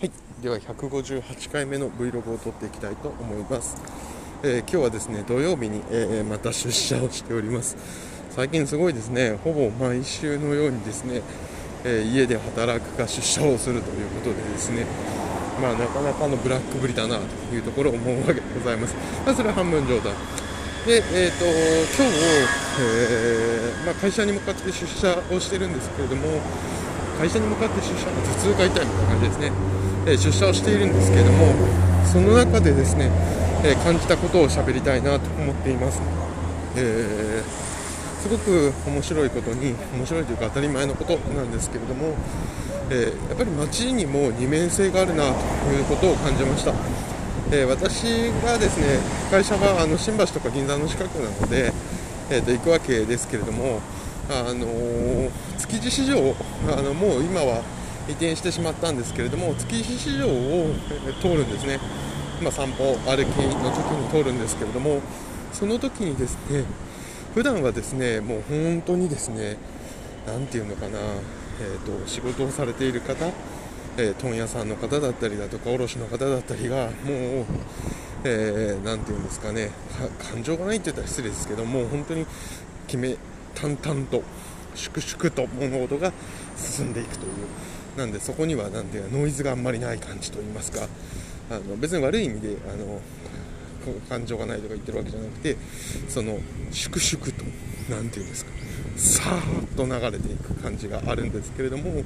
はい、では158回目の Vlog を撮っていきたいと思います、えー今日はですね土曜日に、えーまた出社をしております。最近すごいですねほぼ毎週のようにですね、えー家で働くか出社をするということでですねまあなかなかのブラックぶりだなというところを思うわけでございます、まあ、それは半分冗談。で、えー、と今日、えーまあ、会社に向かって出社をしてるんですけれども会社に向かって出社頭痛が痛いみたいな感じですね、えー出社をしているんですけれどもその中でですね、えー感じたことを喋りたいなと思っています、えーすごく面白いことに面白いというか当たり前のことなんですけれども、えーやっぱり街にも二面性があるなということを感じました。えー私がですね会社はあの新橋とか銀座の近くなので、えーと行くわけですけれども、あのー築地市場あのもう今は移転してしまったんですけれども築地市場を、通るんですね、まあ、散歩歩きの時に通るんですけれどもその時にですね普段はですねもう本当にですねなんていうのかな、えー、と仕事をされている方えー問屋さんの方だったりだとか卸の方だったりがもう、えーなんていうんですかね感情がないって言ったら失礼ですけどもう本当に決め淡々と粛々と物事が進んでいくという。なんでそこにはなんていうかノイズがあんまりない感じといいますか。あの別に悪い意味であの感情がないとか言ってるわけじゃなくてその粛々と何て言うんですか。さーっと流れていく感じがあるんですけれども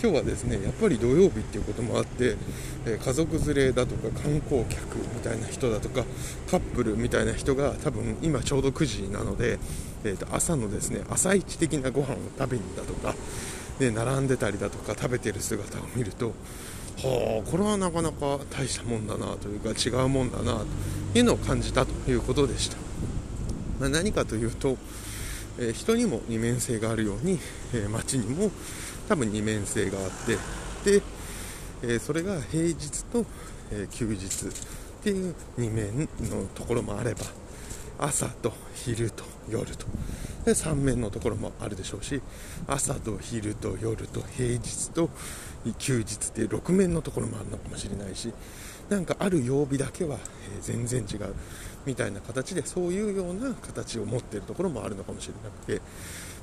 今日はですねやっぱり土曜日っていうこともあって、え家族連れだとか観光客みたいな人だとかカップルみたいな人が多分今ちょうど9時なので、えーと朝のですね朝一的なご飯を食べにだとかで並んでたりだとか食べてる姿を見るとはあこれはなかなか大したもんだなというか違うもんだなというのを感じたということでした、まあ、何かというと、人にも二面性があるように、え街にも多分二面性があってで、それが平日と、休日っていう二面のところもあれば朝と昼と夜と。で3面のところもあるでしょうし朝と昼と夜と平日と休日っていう6面のところもあるのかもしれないしなんかある曜日だけは、全然違うみたいな形でそういうような形を持っているところもあるのかもしれなくて、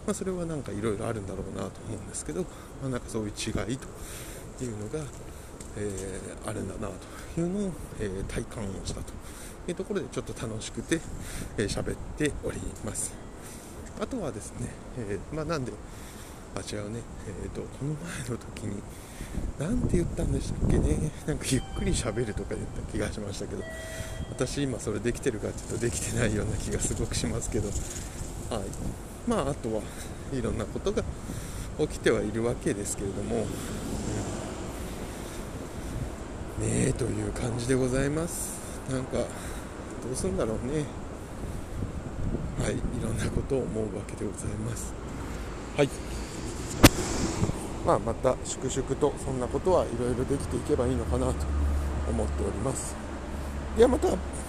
まあ、それはなんかいろいろあるんだろうなと思うんですけど、まあ、なんかそういう違いというのが、えーあるんだなというのを、えー体感をしたというところでちょっと楽しくてえー喋、っております。あとはですね、えーまあ、なんであ違うね、えー、とこの前の時に何て言ったんでしたっけねなんかゆっくり喋るとか言った気がしましたけど私今それできてるかっていうとできてないような気がすごくしますけどはい。まああとはいろんなことが起きてはいるわけですけれども、うんねえという感じでございます。なんかどうすんだろうね。はい。いろんなことを思うわけでございます。はい。まあまた粛々とそんなことはいろいろできていけばいいのかなと思っております。ではまた。